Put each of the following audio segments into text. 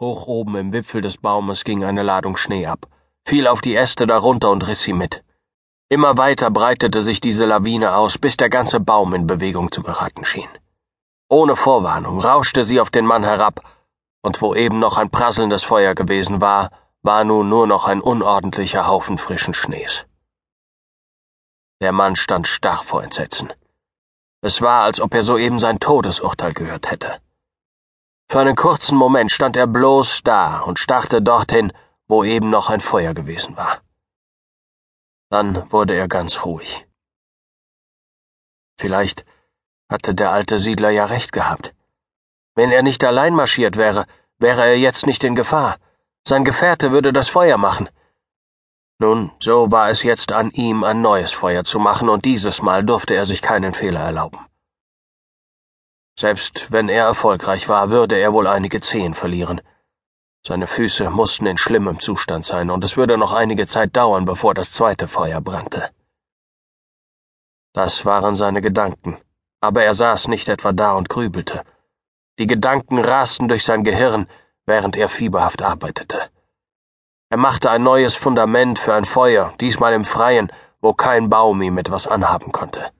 Hoch oben im Wipfel des Baumes ging eine Ladung Schnee ab, fiel auf die Äste darunter und riss sie mit. Immer weiter breitete sich diese Lawine aus, bis der ganze Baum in Bewegung zu geraten schien. Ohne Vorwarnung rauschte sie auf den Mann herab, und wo eben noch ein prasselndes Feuer gewesen war, war nun nur noch ein unordentlicher Haufen frischen Schnees. Der Mann stand starr vor Entsetzen. Es war, als ob er soeben sein Todesurteil gehört hätte. Für einen kurzen Moment stand er bloß da und starrte dorthin, wo eben noch ein Feuer gewesen war. Dann wurde er ganz ruhig. Vielleicht hatte der alte Siedler ja recht gehabt. Wenn er nicht allein marschiert wäre, wäre er jetzt nicht in Gefahr. Sein Gefährte würde das Feuer machen. Nun, so war es jetzt an ihm, ein neues Feuer zu machen, und dieses Mal durfte er sich keinen Fehler erlauben. Selbst wenn er erfolgreich war, würde er wohl einige Zehen verlieren. Seine Füße mussten in schlimmem Zustand sein, und es würde noch einige Zeit dauern, bevor das zweite Feuer brannte. Das waren seine Gedanken, aber er saß nicht etwa da und grübelte. Die Gedanken rasten durch sein Gehirn, während er fieberhaft arbeitete. Er machte ein neues Fundament für ein Feuer, diesmal im Freien, wo kein Baum ihm etwas anhaben konnte.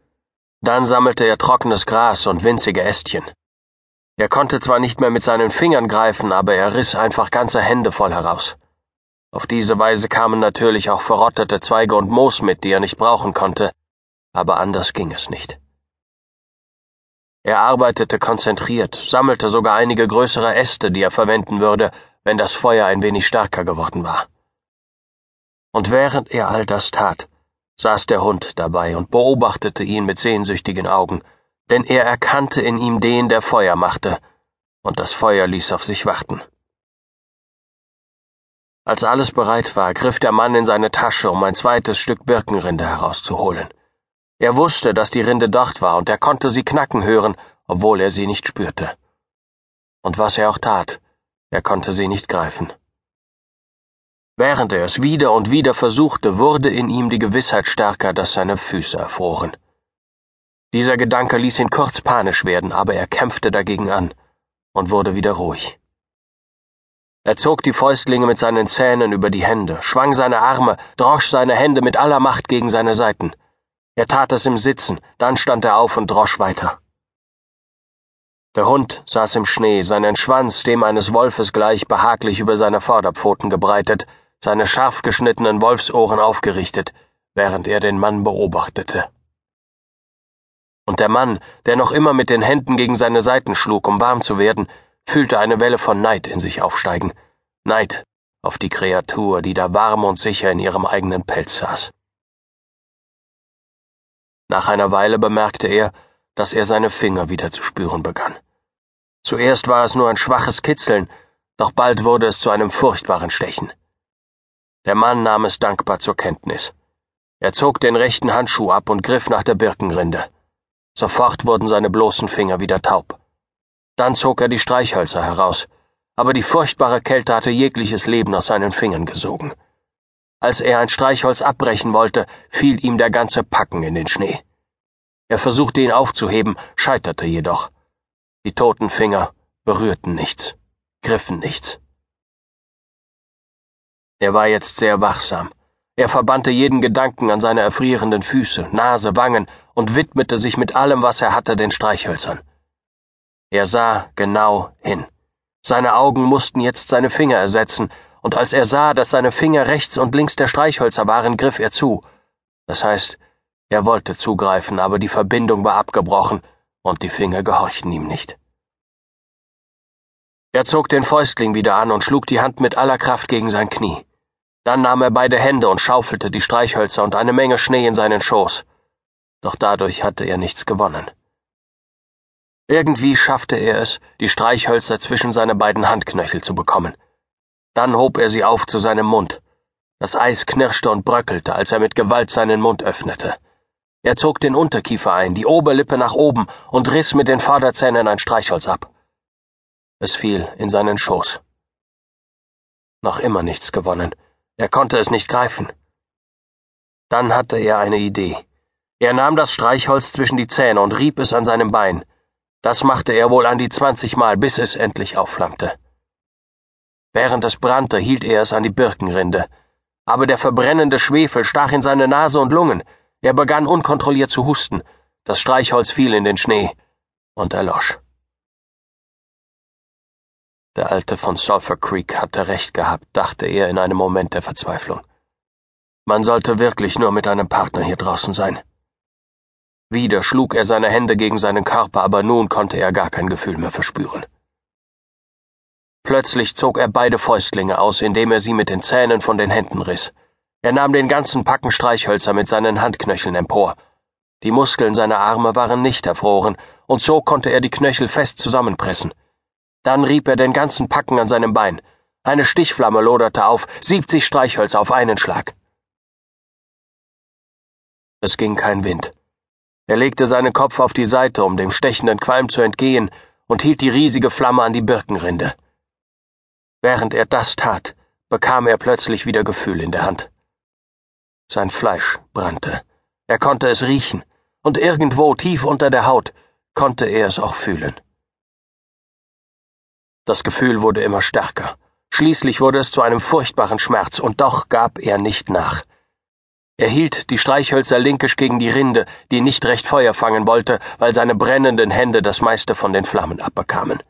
Dann sammelte er trockenes Gras und winzige Ästchen. Er konnte zwar nicht mehr mit seinen Fingern greifen, aber er riss einfach ganze Hände voll heraus. Auf diese Weise kamen natürlich auch verrottete Zweige und Moos mit, die er nicht brauchen konnte, aber anders ging es nicht. Er arbeitete konzentriert, sammelte sogar einige größere Äste, die er verwenden würde, wenn das Feuer ein wenig stärker geworden war. Und während er all das tat, saß der Hund dabei und beobachtete ihn mit sehnsüchtigen Augen, denn er erkannte in ihm den, der Feuer machte, und das Feuer ließ auf sich warten. Als alles bereit war, griff der Mann in seine Tasche, um ein zweites Stück Birkenrinde herauszuholen. Er wusste, dass die Rinde dort war, und er konnte sie knacken hören, obwohl er sie nicht spürte. Und was er auch tat, er konnte sie nicht greifen. Während er es wieder und wieder versuchte, wurde in ihm die Gewissheit stärker, dass seine Füße erfroren. Dieser Gedanke ließ ihn kurz panisch werden, aber er kämpfte dagegen an und wurde wieder ruhig. Er zog die Fäustlinge mit seinen Zähnen über die Hände, schwang seine Arme, drosch seine Hände mit aller Macht gegen seine Seiten. Er tat es im Sitzen, dann stand er auf und drosch weiter. Der Hund saß im Schnee, seinen Schwanz dem eines Wolfes gleich behaglich über seine Vorderpfoten gebreitet, seine scharf geschnittenen Wolfsohren aufgerichtet, während er den Mann beobachtete. Und der Mann, der noch immer mit den Händen gegen seine Seiten schlug, um warm zu werden, fühlte eine Welle von Neid in sich aufsteigen. Neid auf die Kreatur, die da warm und sicher in ihrem eigenen Pelz saß. Nach einer Weile bemerkte er, dass er seine Finger wieder zu spüren begann. Zuerst war es nur ein schwaches Kitzeln, doch bald wurde es zu einem furchtbaren Stechen. Der Mann nahm es dankbar zur Kenntnis. Er zog den rechten Handschuh ab und griff nach der Birkenrinde. Sofort wurden seine bloßen Finger wieder taub. Dann zog er die Streichhölzer heraus, aber die furchtbare Kälte hatte jegliches Leben aus seinen Fingern gesogen. Als er ein Streichholz abbrechen wollte, fiel ihm der ganze Packen in den Schnee. Er versuchte ihn aufzuheben, scheiterte jedoch. Die toten Finger berührten nichts, griffen nichts. Er war jetzt sehr wachsam. Er verbannte jeden Gedanken an seine erfrierenden Füße, Nase, Wangen und widmete sich mit allem, was er hatte, den Streichhölzern. Er sah genau hin. Seine Augen mussten jetzt seine Finger ersetzen, und als er sah, dass seine Finger rechts und links der Streichhölzer waren, griff er zu. Das heißt, er wollte zugreifen, aber die Verbindung war abgebrochen, und die Finger gehorchten ihm nicht. Er zog den Fäustling wieder an und schlug die Hand mit aller Kraft gegen sein Knie. Dann nahm er beide Hände und schaufelte die Streichhölzer und eine Menge Schnee in seinen Schoß. Doch dadurch hatte er nichts gewonnen. Irgendwie schaffte er es, die Streichhölzer zwischen seine beiden Handknöchel zu bekommen. Dann hob er sie auf zu seinem Mund. Das Eis knirschte und bröckelte, als er mit Gewalt seinen Mund öffnete. Er zog den Unterkiefer ein, die Oberlippe nach oben und riss mit den Vorderzähnen ein Streichholz ab. Es fiel in seinen Schoß. Noch immer nichts gewonnen. Er konnte es nicht greifen. Dann hatte er eine Idee. Er nahm das Streichholz zwischen die Zähne und rieb es an seinem Bein. Das machte er wohl an die zwanzig Mal, bis es endlich aufflammte. Während es brannte, hielt er es an die Birkenrinde. Aber der verbrennende Schwefel stach in seine Nase und Lungen. Er begann unkontrolliert zu husten. Das Streichholz fiel in den Schnee und erlosch. Der Alte von Sulphur Creek hatte recht gehabt, dachte er in einem Moment der Verzweiflung. Man sollte wirklich nur mit einem Partner hier draußen sein. Wieder schlug er seine Hände gegen seinen Körper, aber nun konnte er gar kein Gefühl mehr verspüren. Plötzlich zog er beide Fäustlinge aus, indem er sie mit den Zähnen von den Händen riss. Er nahm den ganzen Packen Streichhölzer mit seinen Handknöcheln empor. Die Muskeln seiner Arme waren nicht erfroren, und so konnte er die Knöchel fest zusammenpressen. Dann rieb er den ganzen Packen an seinem Bein. Eine Stichflamme loderte auf, siebzig Streichhölzer auf einen Schlag. Es ging kein Wind. Er legte seinen Kopf auf die Seite, um dem stechenden Qualm zu entgehen, und hielt die riesige Flamme an die Birkenrinde. Während er das tat, bekam er plötzlich wieder Gefühl in der Hand. Sein Fleisch brannte. Er konnte es riechen, und irgendwo tief unter der Haut konnte er es auch fühlen. Das Gefühl wurde immer stärker. Schließlich wurde es zu einem furchtbaren Schmerz, und doch gab er nicht nach. Er hielt die Streichhölzer linkisch gegen die Rinde, die nicht recht Feuer fangen wollte, weil seine brennenden Hände das meiste von den Flammen abbekamen.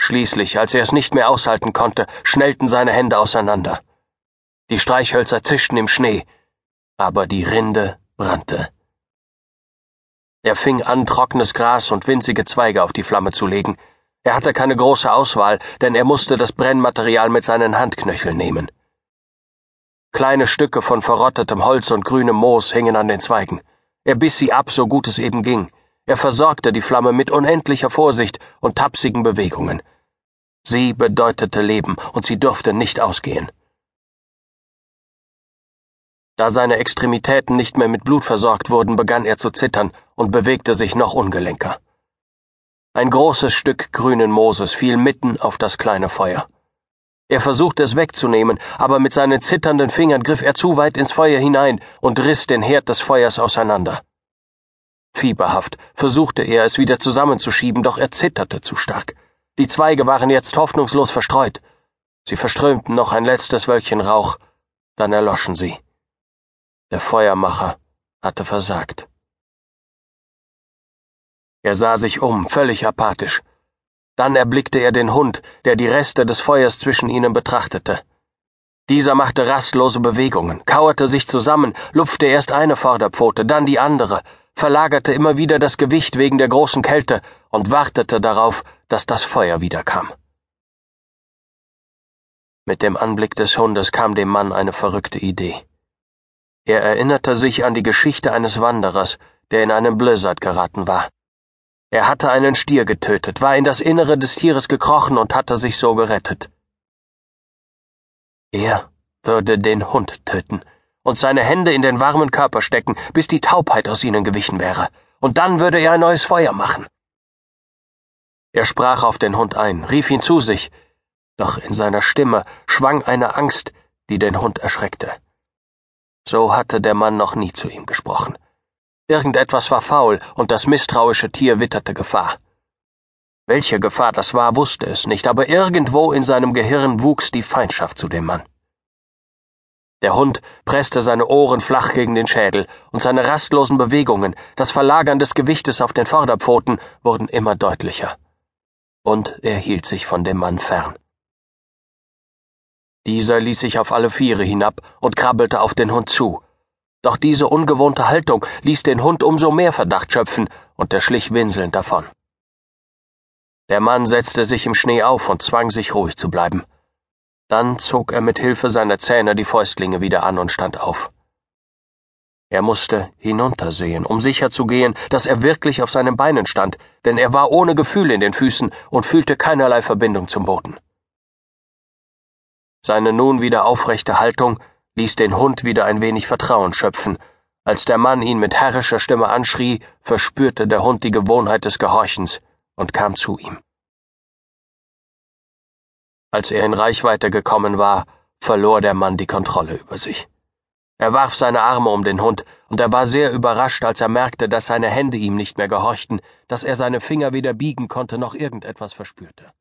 Schließlich, als er es nicht mehr aushalten konnte, schnellten seine Hände auseinander. Die Streichhölzer zischten im Schnee, aber die Rinde brannte. Er fing an, trockenes Gras und winzige Zweige auf die Flamme zu legen. Er hatte keine große Auswahl, denn er musste das Brennmaterial mit seinen Handknöcheln nehmen. Kleine Stücke von verrottetem Holz und grünem Moos hingen an den Zweigen. Er biss sie ab, so gut es eben ging. Er versorgte die Flamme mit unendlicher Vorsicht und tapsigen Bewegungen. Sie bedeutete Leben, und sie durfte nicht ausgehen. Da seine Extremitäten nicht mehr mit Blut versorgt wurden, begann er zu zittern und bewegte sich noch ungelenker. Ein großes Stück grünen Mooses fiel mitten auf das kleine Feuer. Er versuchte es wegzunehmen, aber mit seinen zitternden Fingern griff er zu weit ins Feuer hinein und riss den Herd des Feuers auseinander. Fieberhaft versuchte er es wieder zusammenzuschieben, doch er zitterte zu stark. Die Zweige waren jetzt hoffnungslos verstreut. Sie verströmten noch ein letztes Wölkchen Rauch, dann erloschen sie. Der Feuermacher hatte versagt. Er sah sich um, völlig apathisch. Dann erblickte er den Hund, der die Reste des Feuers zwischen ihnen betrachtete. Dieser machte rastlose Bewegungen, kauerte sich zusammen, lupfte erst eine Vorderpfote, dann die andere, verlagerte immer wieder das Gewicht wegen der großen Kälte und wartete darauf, dass das Feuer wiederkam. Mit dem Anblick des Hundes kam dem Mann eine verrückte Idee. Er erinnerte sich an die Geschichte eines Wanderers, der in einen Blizzard geraten war. Er hatte einen Stier getötet, war in das Innere des Tieres gekrochen und hatte sich so gerettet. Er würde den Hund töten und seine Hände in den warmen Körper stecken, bis die Taubheit aus ihnen gewichen wäre, und dann würde er ein neues Feuer machen. Er sprach auf den Hund ein, rief ihn zu sich, doch in seiner Stimme schwang eine Angst, die den Hund erschreckte. So hatte der Mann noch nie zu ihm gesprochen. Irgendetwas war faul, und das misstrauische Tier witterte Gefahr. Welche Gefahr das war, wusste es nicht, aber irgendwo in seinem Gehirn wuchs die Feindschaft zu dem Mann. Der Hund presste seine Ohren flach gegen den Schädel, und seine rastlosen Bewegungen, das Verlagern des Gewichtes auf den Vorderpfoten, wurden immer deutlicher und er hielt sich von dem Mann fern. Dieser ließ sich auf alle Viere hinab und krabbelte auf den Hund zu. Doch diese ungewohnte Haltung ließ den Hund umso mehr Verdacht schöpfen, und er schlich winselnd davon. Der Mann setzte sich im Schnee auf und zwang sich ruhig zu bleiben. Dann zog er mit Hilfe seiner Zähne die Fäustlinge wieder an und stand auf. Er musste hinuntersehen, um sicherzugehen, dass er wirklich auf seinen Beinen stand, denn er war ohne Gefühl in den Füßen und fühlte keinerlei Verbindung zum Boden. Seine nun wieder aufrechte Haltung ließ den Hund wieder ein wenig Vertrauen schöpfen. Als der Mann ihn mit herrischer Stimme anschrie, verspürte der Hund die Gewohnheit des Gehorchens und kam zu ihm. Als er in Reichweite gekommen war, verlor der Mann die Kontrolle über sich. Er warf seine Arme um den Hund, und er war sehr überrascht, als er merkte, dass seine Hände ihm nicht mehr gehorchten, dass er seine Finger weder biegen konnte noch irgendetwas verspürte.